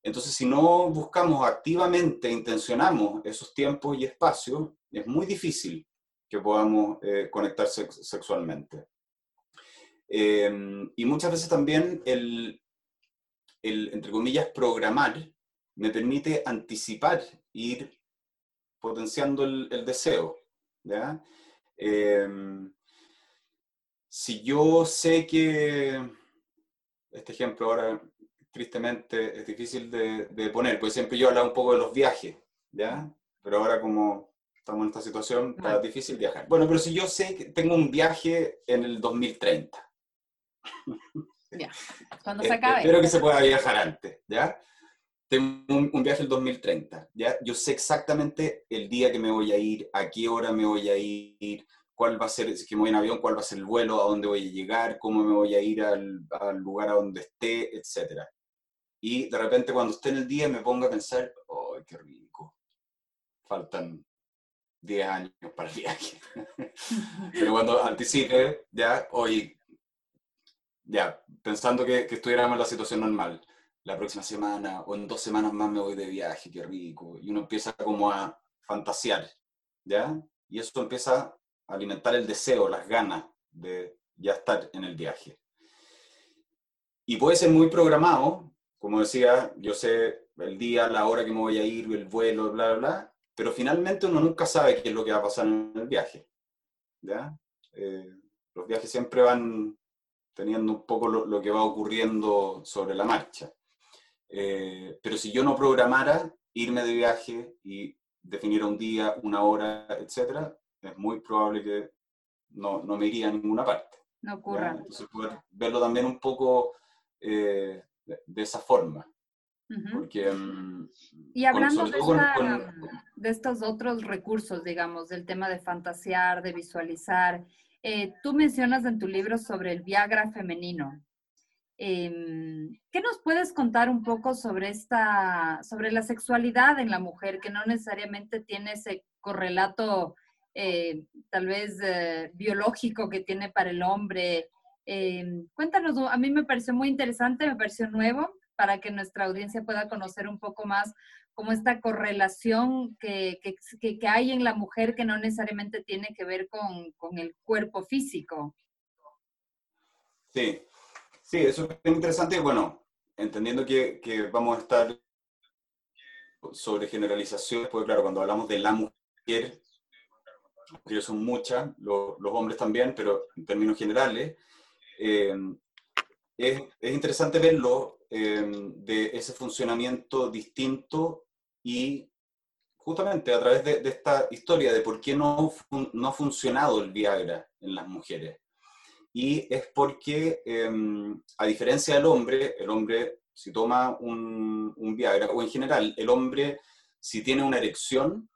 Entonces, si no buscamos activamente, intencionamos esos tiempos y espacios, es muy difícil que podamos eh, conectar sexualmente. Eh, y muchas veces también el, entre comillas, programar me permite anticipar, ir potenciando el, deseo. Eh, si yo sé que, este ejemplo ahora tristemente es difícil de, de, poner, pues siempre yo hablaba un poco de los viajes, ¿ya? Pero ahora como estamos en esta situación, está difícil viajar. Bueno, pero si yo sé que tengo un viaje en el 2030. (laughs) Ya, cuando se acabe. Espero que se pueda viajar antes, ¿ya? Tengo un, un viaje en el 2030, ¿ya? Yo sé exactamente el día que me voy a ir, a qué hora me voy a ir, cuál va a ser, si me voy en avión, cuál va a ser el vuelo, a dónde voy a llegar, cómo me voy a ir al, al lugar a donde esté, etcétera y de repente cuando esté en el día me pongo a pensar, ¡ay, qué rico! Faltan 10 años para el viaje. (laughs) Pero cuando anticipe, ya, hoy, ya, pensando que, que, estuviéramos en la situación normal, la próxima semana o en dos semanas más me voy de viaje, qué rico. Y uno empieza como a fantasear, ¿ya? Y eso empieza a alimentar el deseo, las ganas de ya estar en el viaje. Y puede ser muy programado, como decía, yo sé el día, la hora que me voy a ir, el vuelo, bla, bla, bla, pero finalmente uno nunca sabe qué es lo que va a pasar en el viaje. ¿ya? Eh, los viajes siempre van teniendo un poco lo, lo que va ocurriendo sobre la marcha. Eh, pero si yo no programara irme de viaje y definir un día, una hora, etcétera, es muy probable que no, no me iría a ninguna parte. No ocurra. Entonces, poder verlo también un poco eh, de, esa forma. Porque, mm, y hablando de, estos otros recursos, digamos, del tema de fantasear, de visualizar, eh, tú mencionas en tu libro sobre el Viagra femenino. Em, ¿Qué nos puedes contar un poco sobre esta, sobre la sexualidad en la mujer, que no necesariamente tiene ese correlato eh, tal vez eh, biológico que tiene para el hombre? Em, cuéntanos, a mí me pareció muy interesante, me pareció nuevo para que nuestra audiencia pueda conocer un poco más como esta correlación que, que, que hay en la mujer que no necesariamente tiene que ver con, con el cuerpo físico. Sí, sí, eso es interesante. Bueno, entendiendo que, que vamos a estar sobre generalizaciones, pues claro, cuando hablamos de la mujer, las mujeres son muchas, los, los hombres también, pero en términos generales, eh, es, es, interesante verlo eh, de ese funcionamiento distinto y justamente a través de, esta historia de por qué no, no ha funcionado el Viagra en las mujeres. Y es porque, em, a diferencia del hombre, el hombre si toma un, un Viagra, o en general, el hombre si tiene una erección,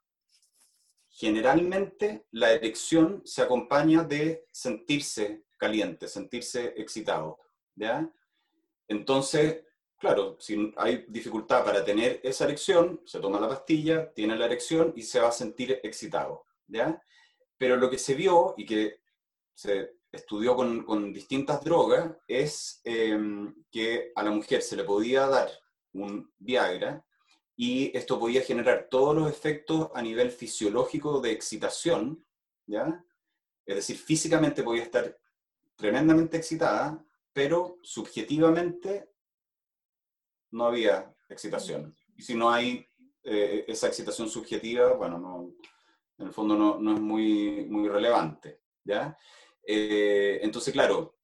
generalmente la erección se acompaña de sentirse caliente, sentirse excitado. ¿ya? Entonces, Claro, si hay dificultad para tener esa erección, se toma la pastilla, tiene la erección y se va a sentir excitado, ¿ya? Pero lo que se vio y que se estudió con, distintas drogas es em, que a la mujer se le podía dar un Viagra y esto podía generar todos los efectos a nivel fisiológico de excitación, ¿ya? Es decir, físicamente podía estar tremendamente excitada, pero subjetivamente no había excitación. Y si no hay eh, esa excitación subjetiva, bueno, no, en el fondo no, no es muy, muy relevante. ¿ya? Eh, entonces, claro,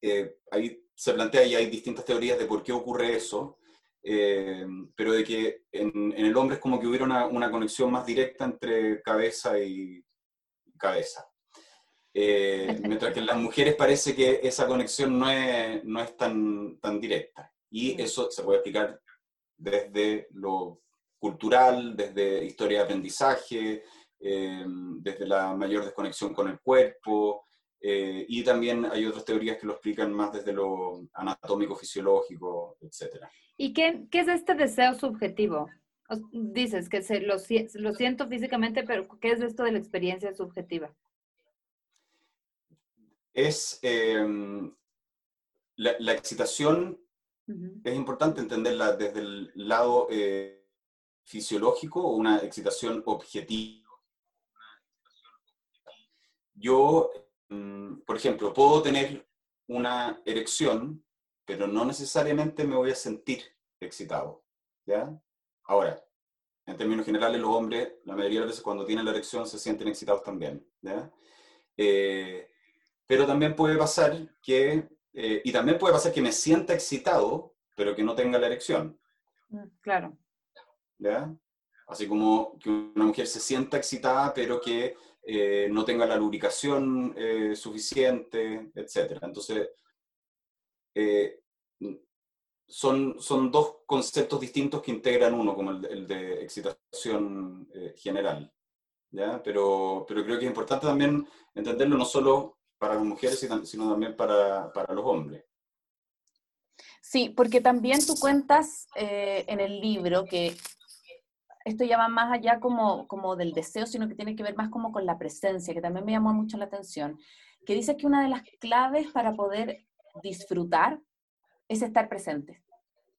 eh, ahí se plantea y hay distintas teorías de por qué ocurre eso, pero de que en, en, el hombre es como que hubiera una, una conexión más directa entre cabeza y cabeza. (laughs) mientras que en las mujeres parece que esa conexión no es, no es tan, tan directa. Y eso se puede explicar desde lo cultural, desde historia de aprendizaje, eh, desde la mayor desconexión con el cuerpo, eh, y también hay otras teorías que lo explican más desde lo anatómico, fisiológico, etc. ¿Y qué, qué es este deseo subjetivo? Dices que se, lo, lo siento físicamente, pero ¿qué es esto de la experiencia subjetiva? Es eh, la, la, excitación es importante entenderla desde el lado eh, fisiológico o una excitación objetiva. Yo, mm, por ejemplo, puedo tener una erección, pero no necesariamente me voy a sentir excitado. ¿ya? Ahora, en términos generales, los hombres, la mayoría de las veces cuando tienen la erección, se sienten excitados también. ¿ya? Eh, pero también puede pasar que eh, y también puede pasar que me sienta excitado, pero que no tenga la erección. Mm, claro. ¿Ya? Así como que una mujer se sienta excitada, pero que eh, no tenga la lubricación eh, suficiente, etc. Entonces, son, son dos conceptos distintos que integran uno, como el, el de excitación general. ¿ya? Pero, pero creo que es importante también entenderlo no solo para las mujeres, sino también para, para los hombres. Sí, porque también tú cuentas eh, en el libro que esto ya va más allá como, como del deseo, sino que tiene que ver más como con la presencia, que también me llamó mucho la atención, que dices que una de las claves para poder disfrutar es estar presente.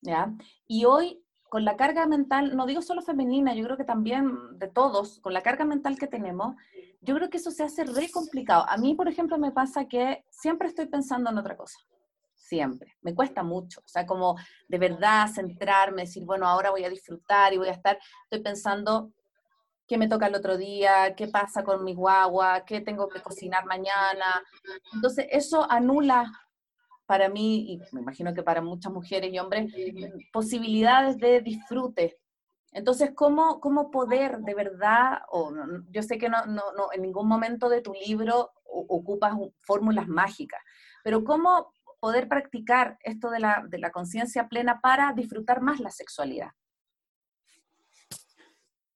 ¿ya? Y hoy con la carga mental, no digo solo femenina, yo creo que también de todos, con la carga mental que tenemos, yo creo que eso se hace re complicado. A mí, por ejemplo, me pasa que siempre estoy pensando en otra cosa. Siempre. Me cuesta mucho. O sea, como de verdad centrarme, decir, bueno, ahora voy a disfrutar y voy a estar, estoy pensando qué me toca el otro día, qué pasa con mi guagua, qué tengo que cocinar mañana. Entonces, eso anula para mí, y me imagino que para muchas mujeres y hombres, posibilidades de disfrute. Entonces, ¿cómo, cómo poder de verdad, o yo sé que no, no, en ningún momento de tu libro ocupas fórmulas mágicas, pero cómo poder practicar esto de la, de la conciencia plena para disfrutar más la sexualidad?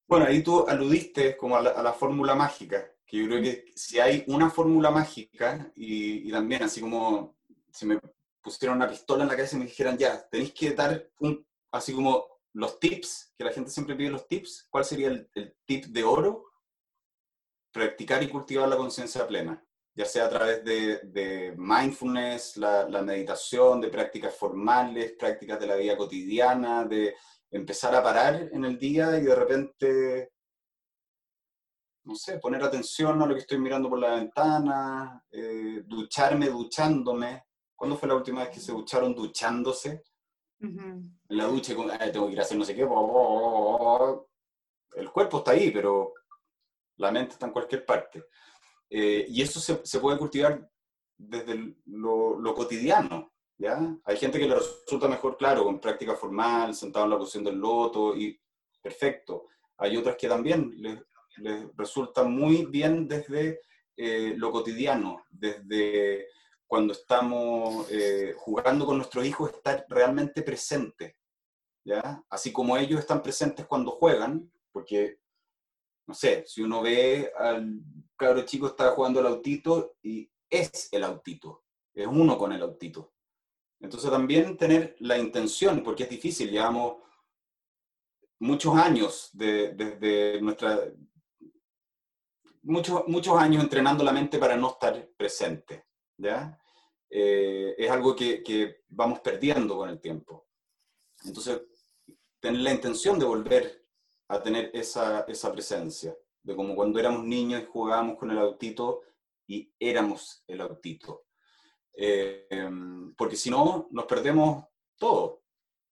Bueno, ahí tú aludiste como a la, fórmula mágica, que yo creo que si hay una fórmula mágica y, también así como si me pusieran una pistola en la cabeza y me dijeran, ya, tenéis que dar un, así como los tips, que la gente siempre pide los tips, ¿cuál sería el, tip de oro? Practicar y cultivar la conciencia plena, ya sea a través de, mindfulness, la, la, meditación, de prácticas formales, prácticas de la vida cotidiana, de empezar a parar en el día y de repente, no sé, poner atención a lo que estoy mirando por la ventana, eh, ducharme duchándome. ¿Cuándo fue la última vez que se ducharon duchándose? En la ducha, tengo que ir a hacer no sé qué. El cuerpo está ahí, pero la mente está en cualquier parte. Eh, y eso se, se, puede cultivar desde lo, lo cotidiano. Hay gente que le resulta mejor, claro, con práctica formal, sentado en la posición del loto, y perfecto. Hay otras que también les, resulta muy bien desde eh, lo cotidiano, desde cuando estamos eh, jugando con nuestros hijos, estar realmente presentes, ¿ya? Así como ellos están presentes cuando juegan, porque, no sé, si uno ve al cabro chico está jugando el autito y es el autito, es uno con el autito. Entonces también tener la intención, porque es difícil, llevamos muchos años desde nuestra... Muchos, muchos años entrenando la mente para no estar presente, Eh, es algo que, que, vamos perdiendo con el tiempo. Entonces, tener la intención de volver a tener esa, esa presencia, de como cuando éramos niños y jugábamos con el autito y éramos el autito. Eh, porque si no, nos perdemos todo.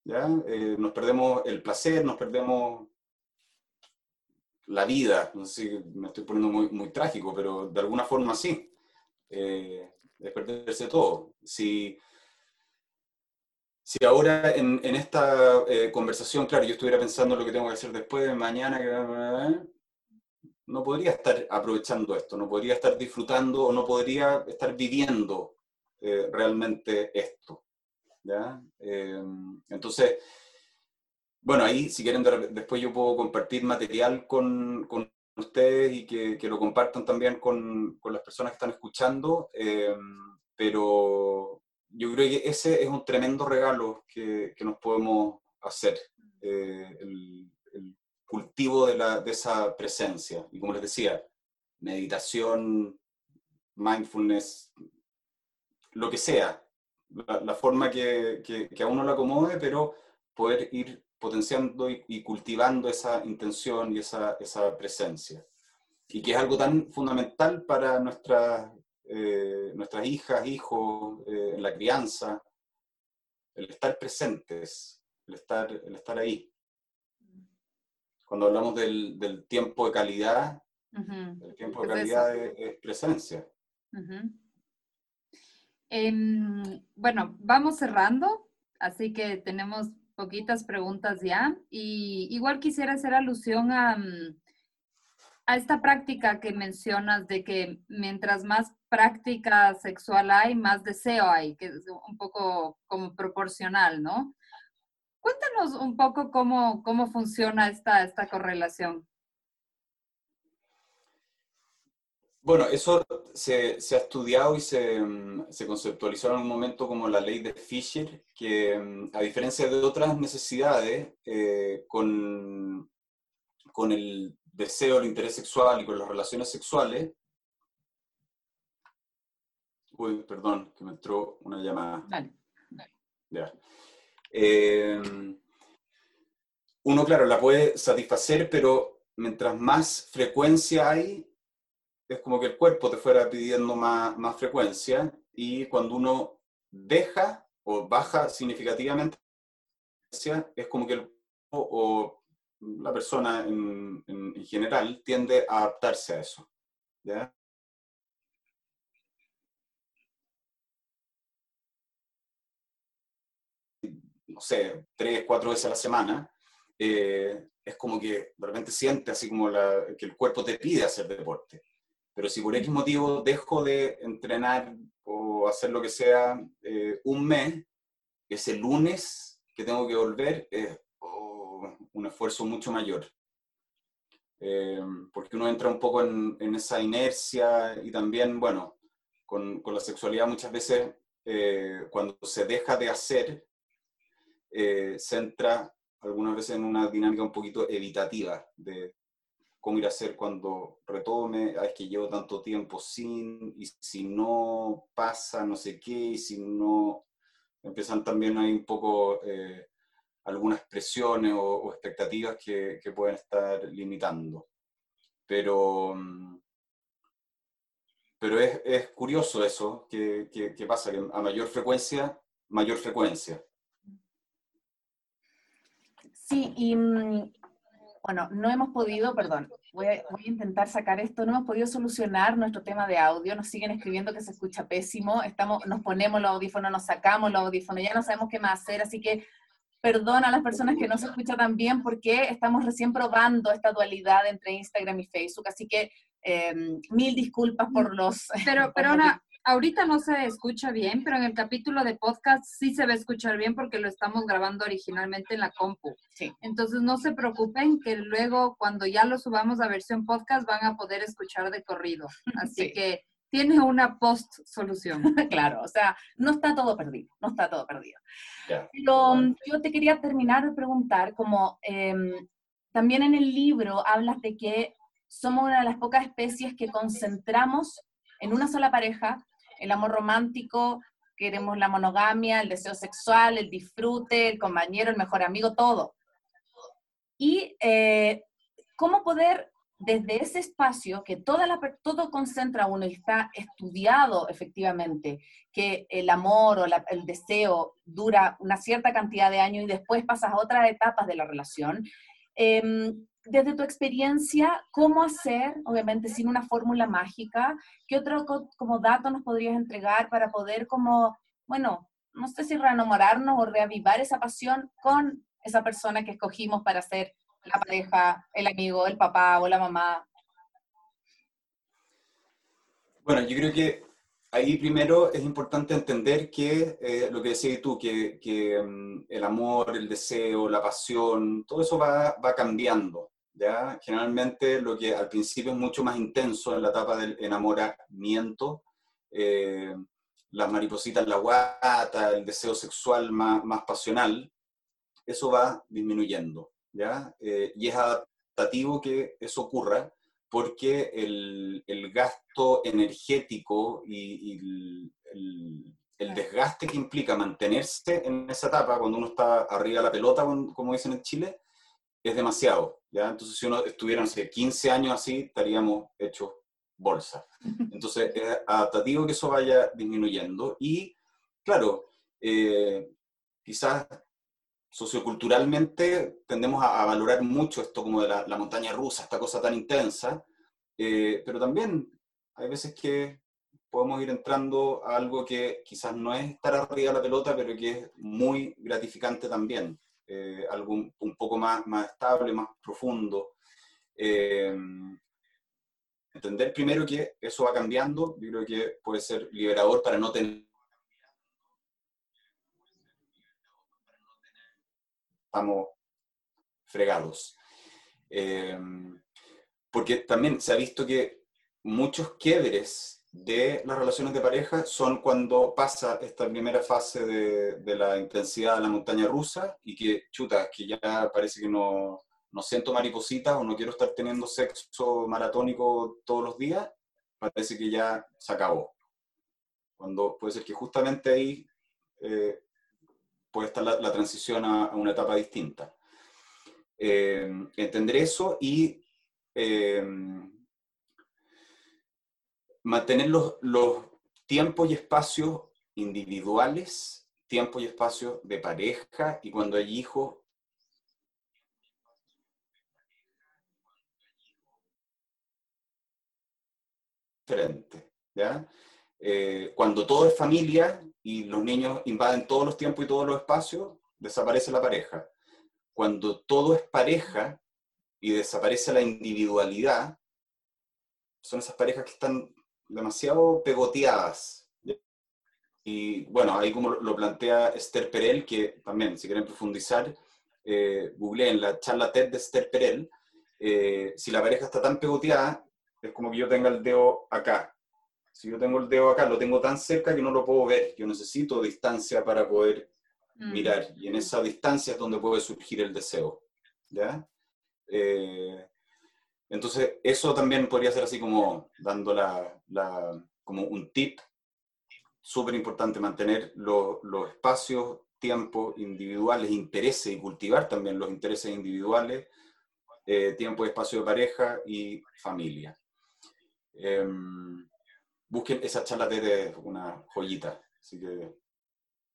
¿ya? Eh, nos perdemos el placer, nos perdemos la vida. No sé si me estoy poniendo muy, muy trágico, pero de alguna forma sí. Es perderse todo. Si, si ahora en, en esta conversación, claro, yo estuviera pensando lo que tengo que hacer después, mañana, no podría estar aprovechando esto, no podría estar disfrutando o no podría estar viviendo eh, realmente esto. ¿ya? Eh, entonces, bueno, ahí si quieren después yo puedo compartir material con, con ustedes y que, que, lo compartan también con, con, las personas que están escuchando, eh, pero yo creo que ese es un tremendo regalo que, que nos podemos hacer, el, el, cultivo de, la, de esa presencia. Y como les decía, meditación, mindfulness, lo que sea, la, forma que, que, a uno le acomode, pero poder ir potenciando y, cultivando esa intención y esa, esa, presencia. Y que es algo tan fundamental para nuestras, eh, nuestras hijas, hijos, eh, en la crianza, el estar presentes, el estar, el estar ahí. Cuando hablamos del, del tiempo de calidad, el tiempo de calidad es, presencia. Em, bueno, vamos cerrando, así que tenemos poquitas preguntas ya. Y igual quisiera hacer alusión a, mm, a esta práctica que mencionas de que mientras más práctica sexual hay, más deseo hay, que es un poco como proporcional, ¿no? Cuéntanos un poco cómo, cómo funciona esta, esta correlación. Bueno, eso se, ha estudiado y se, mm, se, conceptualizó en un momento como la ley de Fisher, que mm, a diferencia de otras necesidades, eh, con, con el deseo, el interés sexual y con las relaciones sexuales, uy, perdón, que me entró una llamada. Dale, Ya. Eh, uno, claro, la puede satisfacer, pero mientras más frecuencia hay, es como que el cuerpo te fuera pidiendo más, más frecuencia y cuando uno deja o baja significativamente, es como que el o la persona en, en, general tiende a adaptarse a eso. ¿ya? no sé, tres, cuatro veces a la semana, eh, es como que de repente siente así como la, que el cuerpo te pide hacer deporte. Pero si por X motivo dejo de entrenar o hacer lo que sea eh, un mes, ese lunes que tengo que volver es oh, un esfuerzo mucho mayor. Eh, porque uno entra un poco en, esa inercia y también, bueno, con, con la sexualidad muchas veces eh, cuando se deja de hacer, se entra algunas veces en una dinámica un poquito evitativa de cómo ir a hacer cuando retome, es que llevo tanto tiempo sin, y si no pasa no sé qué, y si no, empiezan también ahí un poco eh, algunas presiones o, expectativas que, que, pueden estar limitando. Pero, mm, pero es, es curioso eso, que, que, pasa, que a mayor frecuencia, mayor frecuencia. Sí, y mm, bueno, no hemos podido, perdón, voy a, intentar sacar esto, no hemos podido solucionar nuestro tema de audio, nos siguen escribiendo que se escucha pésimo, estamos, nos ponemos los audífonos, nos sacamos los audífonos, ya no sabemos qué más hacer, así que perdón a las personas que no se escuchan tan bien porque estamos recién probando esta dualidad entre Instagram y Facebook, así que em, mil disculpas por los... Pero, (laughs) pero Ana, ahorita no se escucha bien, pero en el capítulo de podcast sí se va a escuchar bien porque lo estamos grabando originalmente en la compu. Sí. Entonces no se preocupen que luego cuando ya lo subamos a versión podcast van a poder escuchar de corrido. (laughs) Así que tiene una post solución. (laughs) claro, o sea, no está todo perdido, no está todo perdido. Pero yo te quería terminar de preguntar, como em, también en el libro hablas de que somos una de las pocas especies que concentramos en una sola pareja el amor romántico, queremos la monogamia, el deseo sexual, el disfrute, el compañero, el mejor amigo, todo. Y eh, cómo poder, desde ese espacio que toda la, todo concentra uno y está estudiado efectivamente, que el amor o el deseo dura una cierta cantidad de años y después pasas a otras etapas de la relación, em, desde tu experiencia, ¿cómo hacer, obviamente sin una fórmula mágica, qué otro como dato nos podrías entregar para poder como, bueno, no sé si reenamorarnos o reavivar esa pasión con esa persona que escogimos para ser la pareja, el amigo, el papá o la mamá? Bueno, yo creo que ahí primero es importante entender que eh, lo que decías tú, que, que mm, el amor, el deseo, la pasión, todo eso va, va cambiando. ¿Ya? Generalmente lo que al principio es mucho más intenso en la etapa del enamoramiento, eh, las maripositas en la guata, el deseo sexual más, más pasional, eso va disminuyendo, ¿ya? Eh, y es adaptativo que eso ocurra porque el, el gasto energético y, el, el, desgaste que implica mantenerse en esa etapa, cuando uno está arriba de la pelota, como dicen en Chile, es demasiado. ¿ya? Entonces, si uno estuviera, no 15 años así, estaríamos hechos bolsa. Entonces, es adaptativo que eso vaya disminuyendo. Y, claro, eh, quizás socioculturalmente tendemos a, valorar mucho esto como de la, montaña rusa, esta cosa tan intensa, eh, pero también hay veces que podemos ir entrando a algo que quizás no es estar arriba de la pelota, pero que es muy gratificante también. Eh, algo un, poco más, más estable, más profundo. Eh, entender primero que eso va cambiando, yo creo que puede ser liberador para no tener... Estamos fregados. Eh, porque también se ha visto que muchos quiebres de las relaciones de pareja son cuando pasa esta primera fase de, la intensidad de la montaña rusa y que, chuta, que ya parece que no, no siento maripositas o no quiero estar teniendo sexo maratónico todos los días, parece que ya se acabó. Cuando puede ser que justamente ahí eh, puede estar la, transición a, una etapa distinta. Eh, entender eso y eh, mantener los, tiempos y espacios individuales, tiempo y espacios de pareja y cuando hay hijos, diferente. ¿ya? Eh, cuando todo es familia y los niños invaden todos los tiempos y todos los espacios, desaparece la pareja. Cuando todo es pareja y desaparece la individualidad, son esas parejas que están demasiado pegoteadas. y, bueno, ahí como lo plantea Esther Perel, que también, si quieren profundizar, eh, en la charla TED de Esther Perel, eh, si la pareja está tan pegoteada, es como que yo tenga el dedo acá. Si yo tengo el dedo acá, lo tengo tan cerca que no lo puedo ver. Yo necesito distancia para poder mm. mirar. Y en esa distancia es donde puede surgir el deseo. ¿ya? Eh, entonces, eso también podría ser así como dando la, como un tip súper importante, mantener los espacios, tiempos individuales, intereses y cultivar también los intereses individuales, eh, tiempo y espacio de pareja y familia. Em, busquen esa charla de una joyita, así que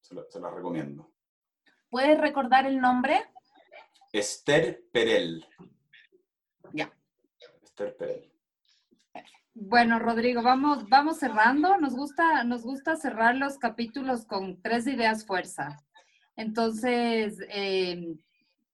se la, se la recomiendo. ¿Puedes recordar el nombre? Esther Perel. Ya. Bueno, Rodrigo, vamos, vamos cerrando. Nos gusta, nos gusta cerrar los capítulos con tres ideas fuerza. Entonces, eh,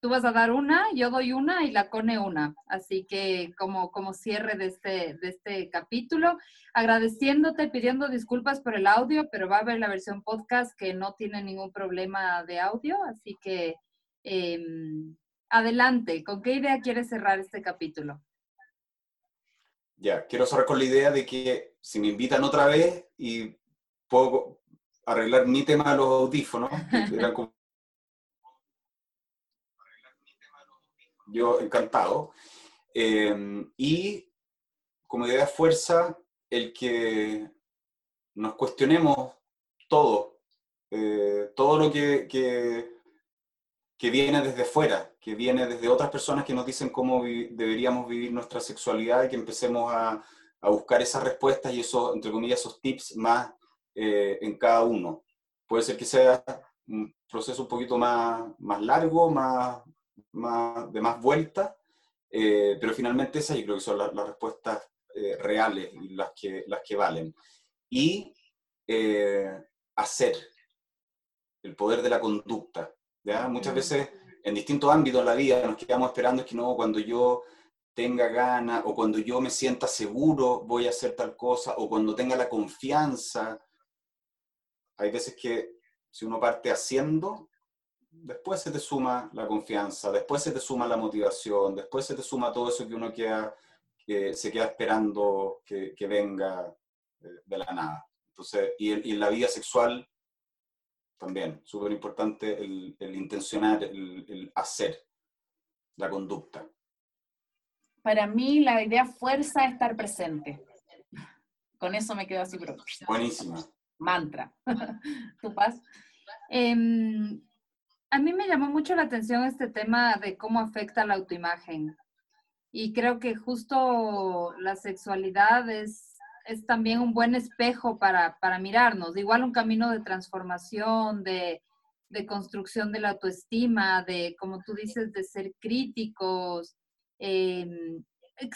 tú vas a dar una, yo doy una y la Cone una. Así que como, como cierre de este, de este capítulo, agradeciéndote, pidiendo disculpas por el audio, pero va a haber la versión podcast que no tiene ningún problema de audio. Así que em, adelante, ¿con qué idea quieres cerrar este capítulo? Ya, quiero cerrar con la idea de que si me invitan otra vez y puedo arreglar mi tema de los audífonos, (laughs) yo encantado. Em, y como idea de fuerza, el que nos cuestionemos todo, eh, todo lo que, que, que viene desde fuera, que viene desde otras personas que nos dicen cómo deberíamos vivir nuestra sexualidad y que empecemos a, a, buscar esas respuestas y esos, entre comillas, esos tips más eh, en cada uno. Puede ser que sea un proceso un poquito más, más largo, más, más, de más vuelta, eh, pero finalmente esas yo creo que son las, respuestas eh, reales y las que, las que valen. Y hacer, el poder de la conducta. ¿ya? Muchas veces en distintos ámbitos de la vida nos quedamos esperando es que no, cuando yo tenga ganas o cuando yo me sienta seguro voy a hacer tal cosa o cuando tenga la confianza. Hay veces que si uno parte haciendo, después se te suma la confianza, después se te suma la motivación, después se te suma todo eso que uno queda, que se queda esperando que, venga de la nada. Entonces, y en la vida sexual también, súper importante el, intencionar, el, hacer, la conducta. Para mí la idea fuerza es estar presente. Con eso me quedo así, pero... Buenísima. Mantra. (laughs) ¿Tu paz? Em, a mí me llamó mucho la atención este tema de cómo afecta la autoimagen. Y creo que justo la sexualidad es es también un buen espejo para, mirarnos. Igual un camino de transformación, de, construcción de la autoestima, de, como tú dices, de ser críticos. Em,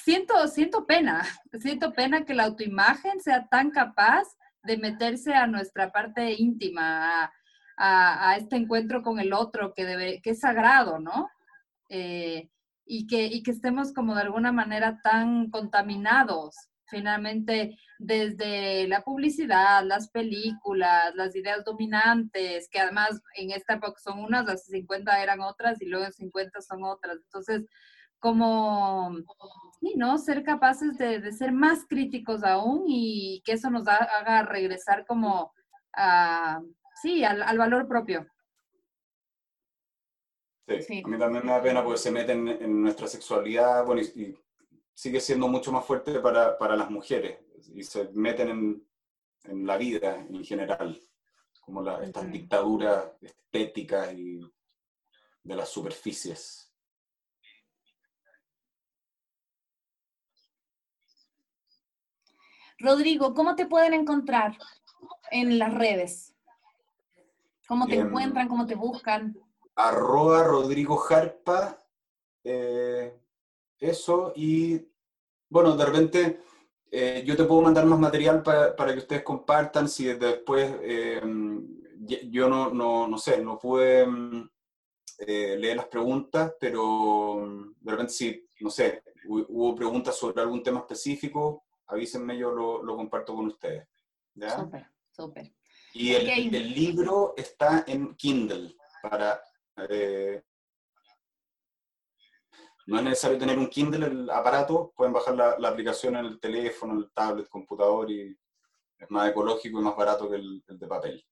siento, siento pena, (laughs) siento pena que la autoimagen sea tan capaz de meterse a nuestra parte íntima, a, este encuentro con el otro que, debe, que es sagrado, ¿no? Eh, y, que, y que estemos como de alguna manera tan contaminados finalmente desde la publicidad, las películas, las ideas dominantes, que además en esta época son unas, hace 50 eran otras y luego en 50 son otras. Entonces, como, sí, ¿no? Ser capaces de, ser más críticos aún y que eso nos haga regresar como a, sí, al, valor propio. Sí, a mí también me da pena porque se meten en nuestra sexualidad, bueno, y sigue siendo mucho más fuerte para, para las mujeres y se meten en, en la vida en general, como la, estas dictaduras estéticas y de las superficies. Rodrigo, ¿cómo te pueden encontrar en las redes? ¿Cómo te encuentran? ¿Cómo te buscan? Arroba Rodrigo Jarpa. Eh, eso y bueno, de repente eh, yo te puedo mandar más material para, para que ustedes compartan si después eh, yo no, no, no, sé, no pude eh, leer las preguntas, pero de repente si, no sé, hubo preguntas sobre algún tema específico, avísenme, yo lo, lo comparto con ustedes. Súper, súper. Y el, libro está en Kindle para... Eh, no es necesario tener un Kindle, el aparato, pueden bajar la, aplicación en el teléfono, el tablet, computador y es más ecológico y más barato que el de papel.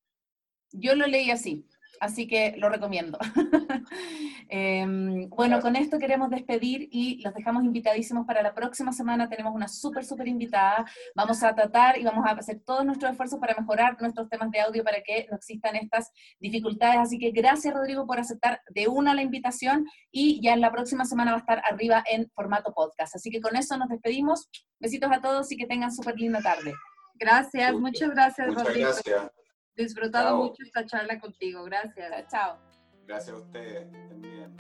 Yo lo leí así, así que lo recomiendo. (laughs) Em, bueno, con esto queremos despedir y los dejamos invitadísimos para la próxima semana. Tenemos una súper, súper invitada. Vamos a tratar y vamos a hacer todos nuestros esfuerzos para mejorar nuestros temas de audio para que no existan estas dificultades. Así que gracias, Rodrigo, por aceptar de una la invitación y ya en la próxima semana va a estar arriba en formato podcast. Así que con eso nos despedimos. Besitos a todos y que tengan súper linda tarde. Gracias, muchas gracias, Muchas Gracias. Disfrutado mucho esta charla contigo. Gracias. Chao. Gracias a ustedes. Estén bien.